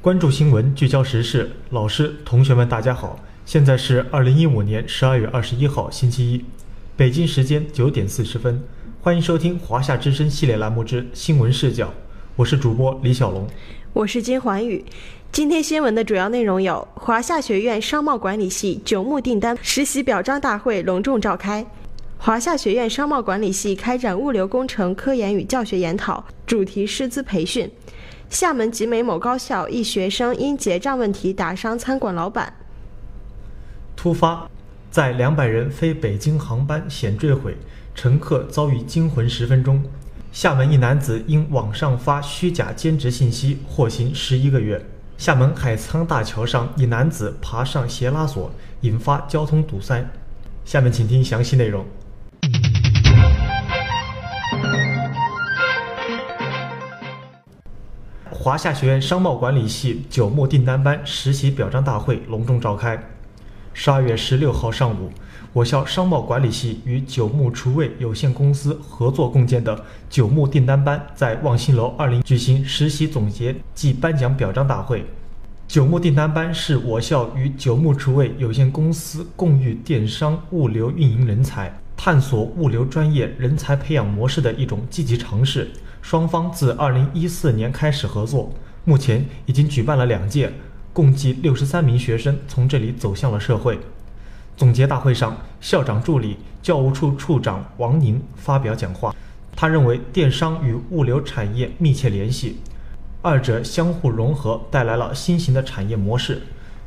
关注新闻，聚焦时事。老师、同学们，大家好，现在是二零一五年十二月二十一号，星期一，北京时间九点四十分，欢迎收听华夏之声系列栏目之新闻视角，我是主播李小龙，我是金环宇。今天新闻的主要内容有：华夏学院商贸管理系九牧订单实习表彰大会隆重召开；华夏学院商贸管理系开展物流工程科研与教学研讨，主题师资培训；厦门集美某高校一学生因结账问题打伤餐馆老板；突发，在两百人飞北京航班险坠毁，乘客遭遇惊魂十分钟；厦门一男子因网上发虚假兼职信息获刑十一个月。厦门海沧大桥上，一男子爬上斜拉索，引发交通堵塞。下面请听详细内容。华夏学院商贸管理系九牧订单班实习表彰大会隆重召开。十二月十六号上午。我校商贸管理系与九牧厨卫有限公司合作共建的九牧订单班在望星楼二零举行实习总结暨颁奖表彰大会。九牧订单班是我校与九牧厨卫有限公司共育电商物流运营人才、探索物流专业人才培养模式的一种积极尝试。双方自二零一四年开始合作，目前已经举办了两届，共计六十三名学生从这里走向了社会。总结大会上，校长助理、教务处处长王宁发表讲话。他认为，电商与物流产业密切联系，二者相互融合，带来了新型的产业模式。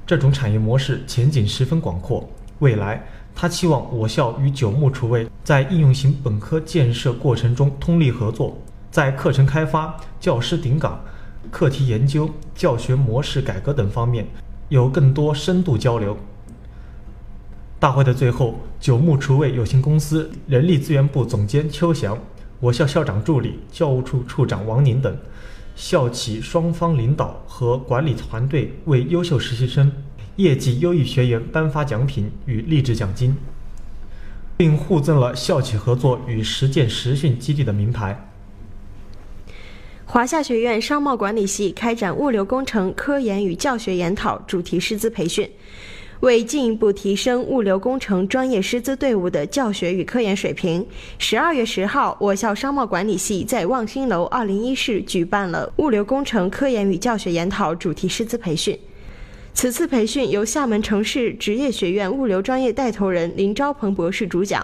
这种产业模式前景十分广阔。未来，他期望我校与九牧厨卫在应用型本科建设过程中通力合作，在课程开发、教师顶岗、课题研究、教学模式改革等方面有更多深度交流。大会的最后，九牧厨卫有限公司人力资源部总监邱翔、我校校长助理、教务处处长王宁等校企双方领导和管理团队为优秀实习生、业绩优异学员颁发奖品与励志奖金，并互赠了校企合作与实践实训基地的名牌。华夏学院商贸管理系开展物流工程科研与教学研讨主题师资培训。为进一步提升物流工程专业师资队伍的教学与科研水平，十二月十号，我校商贸管理系在望星楼二零一室举办了物流工程科研与教学研讨主题师资培训。此次培训由厦门城市职业学院物流专业带头人林昭鹏博士主讲。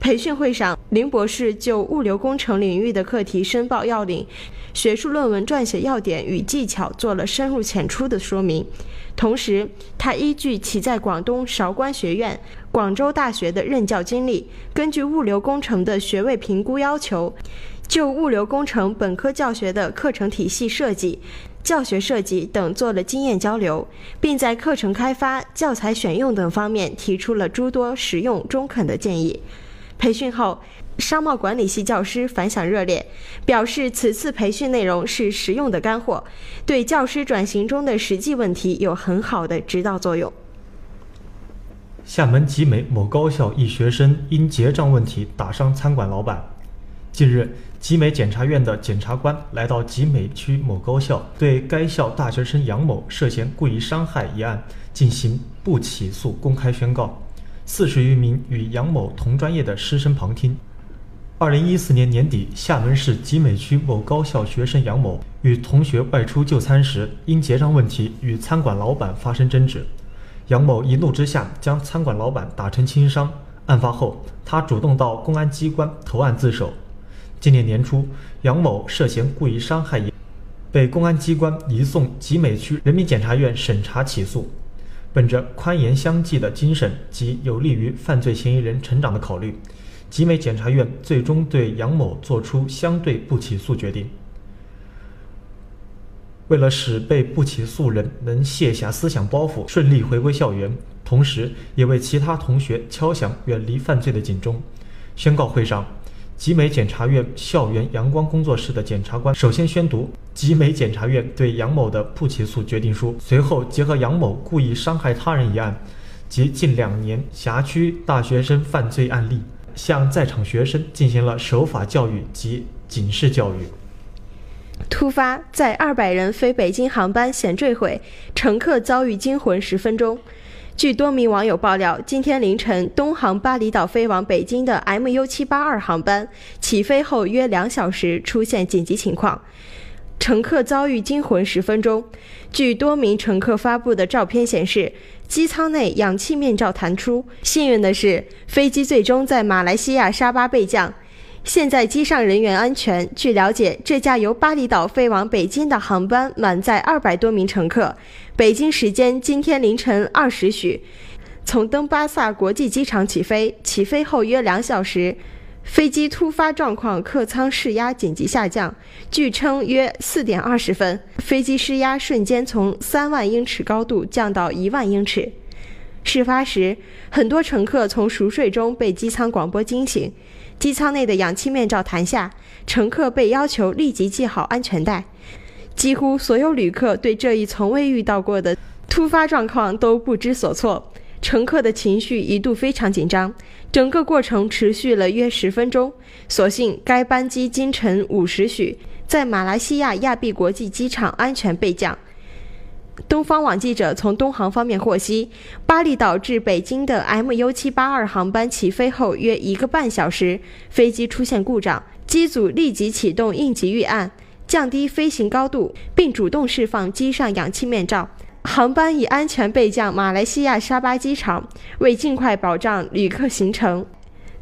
培训会上，林博士就物流工程领域的课题申报要领、学术论文撰写要点与技巧做了深入浅出的说明。同时，他依据其在广东韶关学院、广州大学的任教经历，根据物流工程的学位评估要求，就物流工程本科教学的课程体系设计、教学设计等做了经验交流，并在课程开发、教材选用等方面提出了诸多实用中肯的建议。培训后，商贸管理系教师反响热烈，表示此次培训内容是实用的干货，对教师转型中的实际问题有很好的指导作用。厦门集美某高校一学生因结账问题打伤餐馆老板。近日，集美检察院的检察官来到集美区某高校，对该校大学生杨某涉嫌故意伤害一案进行不起诉公开宣告。四十余名与杨某同专业的师生旁听。二零一四年年底，厦门市集美区某高校学生杨某与同学外出就餐时，因结账问题与餐馆老板发生争执。杨某一怒之下将餐馆老板打成轻伤。案发后，他主动到公安机关投案自首。今年年初，杨某涉嫌故意伤害，被公安机关移送集美区人民检察院审查起诉。本着宽严相济的精神及有利于犯罪嫌疑人成长的考虑，集美检察院最终对杨某作出相对不起诉决定。为了使被不起诉人能卸下思想包袱，顺利回归校园，同时也为其他同学敲响远离犯罪的警钟，宣告会上。集美检察院校园阳光工作室的检察官首先宣读集美检察院对杨某的不起诉决定书，随后结合杨某故意伤害他人一案及近两年辖区大学生犯罪案例，向在场学生进行了守法教育及警示教育。突发载二百人飞北京航班险坠毁，乘客遭遇惊魂十分钟。据多名网友爆料，今天凌晨，东航巴厘岛飞往北京的 MU 七八二航班起飞后约两小时出现紧急情况，乘客遭遇惊魂十分钟。据多名乘客发布的照片显示，机舱内氧气面罩弹出。幸运的是，飞机最终在马来西亚沙巴备降。现在机上人员安全。据了解，这架由巴厘岛飞往北京的航班满载二百多名乘客。北京时间今天凌晨二时许，从登巴萨国际机场起飞。起飞后约两小时，飞机突发状况，客舱室压紧急下降。据称，约四点二十分，飞机失压瞬间从三万英尺高度降到一万英尺。事发时，很多乘客从熟睡中被机舱广播惊醒。机舱内的氧气面罩弹下，乘客被要求立即系好安全带。几乎所有旅客对这一从未遇到过的突发状况都不知所措，乘客的情绪一度非常紧张。整个过程持续了约十分钟。所幸该班机今晨五时许在马来西亚亚庇国际机场安全备降。东方网记者从东航方面获悉，巴厘岛至北京的 MU 七八二航班起飞后约一个半小时，飞机出现故障，机组立即启动应急预案，降低飞行高度，并主动释放机上氧气面罩。航班已安全备降马来西亚沙巴机场。为尽快保障旅客行程，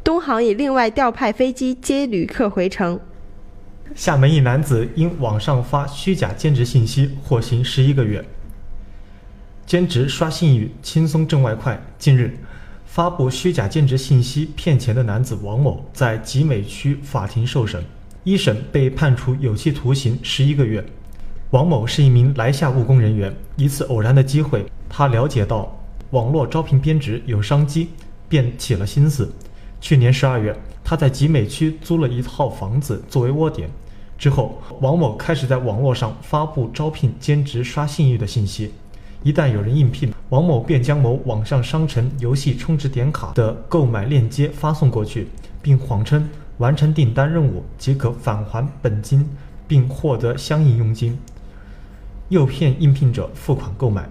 东航已另外调派飞机接旅客回程。厦门一男子因网上发虚假兼职信息，获刑十一个月。兼职刷信誉，轻松挣外快。近日，发布虚假兼职信息骗钱的男子王某在集美区法庭受审，一审被判处有期徒刑十一个月。王某是一名来厦务工人员，一次偶然的机会，他了解到网络招聘编职有商机，便起了心思。去年十二月，他在集美区租了一套房子作为窝点，之后，王某开始在网络上发布招聘兼职刷信誉的信息。一旦有人应聘，王某便将某网上商城游戏充值点卡的购买链接发送过去，并谎称完成订单任务即可返还本金，并获得相应佣金，诱骗应聘者付款购买。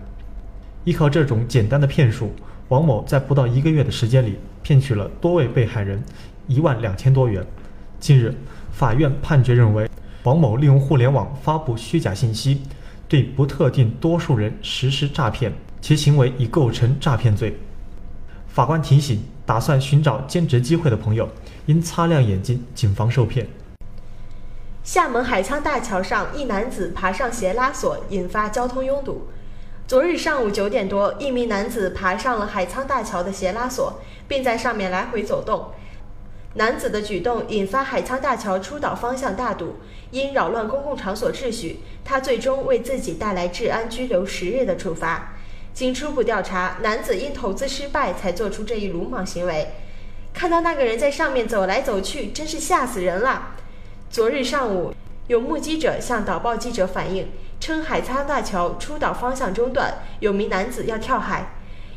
依靠这种简单的骗术，王某在不到一个月的时间里骗取了多位被害人一万两千多元。近日，法院判决认为，王某利用互联网发布虚假信息。对不特定多数人实施诈骗，其行为已构成诈骗罪。法官提醒：打算寻找兼职机会的朋友，应擦亮眼睛，谨防受骗。厦门海沧大桥上，一男子爬上斜拉索，引发交通拥堵。昨日上午九点多，一名男子爬上了海沧大桥的斜拉索，并在上面来回走动。男子的举动引发海沧大桥出岛方向大堵，因扰乱公共场所秩序，他最终为自己带来治安拘留十日的处罚。经初步调查，男子因投资失败才做出这一鲁莽行为。看到那个人在上面走来走去，真是吓死人了。昨日上午，有目击者向导报记者反映，称海沧大桥出岛方向中断，有名男子要跳海。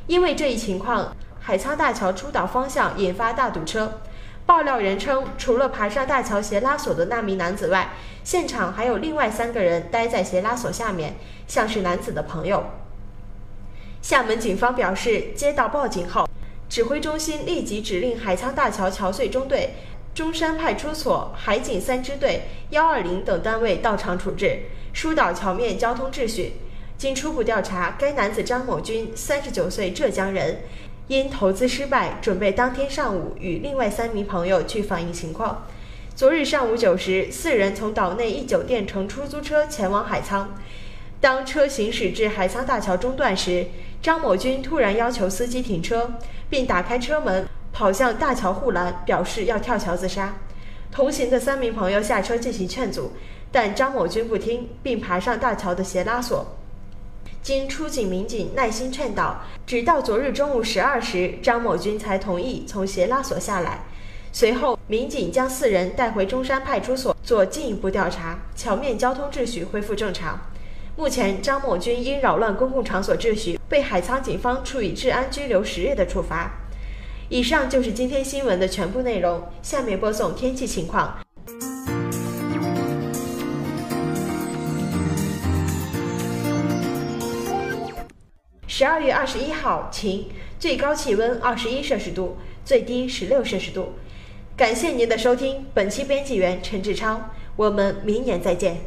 因为这一情况，海沧大桥出岛方向引发大堵车。爆料人称，除了爬上大桥斜拉索的那名男子外，现场还有另外三个人待在斜拉索下面，像是男子的朋友。厦门警方表示，接到报警后，指挥中心立即指令海沧大桥桥隧中队、中山派出所、海警三支队、幺二零等单位到场处置，疏导桥面交通秩序。经初步调查，该男子张某军，三十九岁，浙江人。因投资失败，准备当天上午与另外三名朋友去反映情况。昨日上午九时，四人从岛内一酒店乘出租车前往海沧。当车行驶至海沧大桥中段时，张某军突然要求司机停车，并打开车门跑向大桥护栏，表示要跳桥自杀。同行的三名朋友下车进行劝阻，但张某军不听，并爬上大桥的斜拉索。经出警民警耐心劝导，直到昨日中午十二时，张某军才同意从斜拉索下来。随后，民警将四人带回中山派出所做进一步调查，桥面交通秩序恢复正常。目前，张某军因扰乱公共场所秩序，被海沧警方处以治安拘留十日的处罚。以上就是今天新闻的全部内容。下面播送天气情况。十二月二十一号晴，最高气温二十一摄氏度，最低十六摄氏度。感谢您的收听，本期编辑员陈志超，我们明年再见。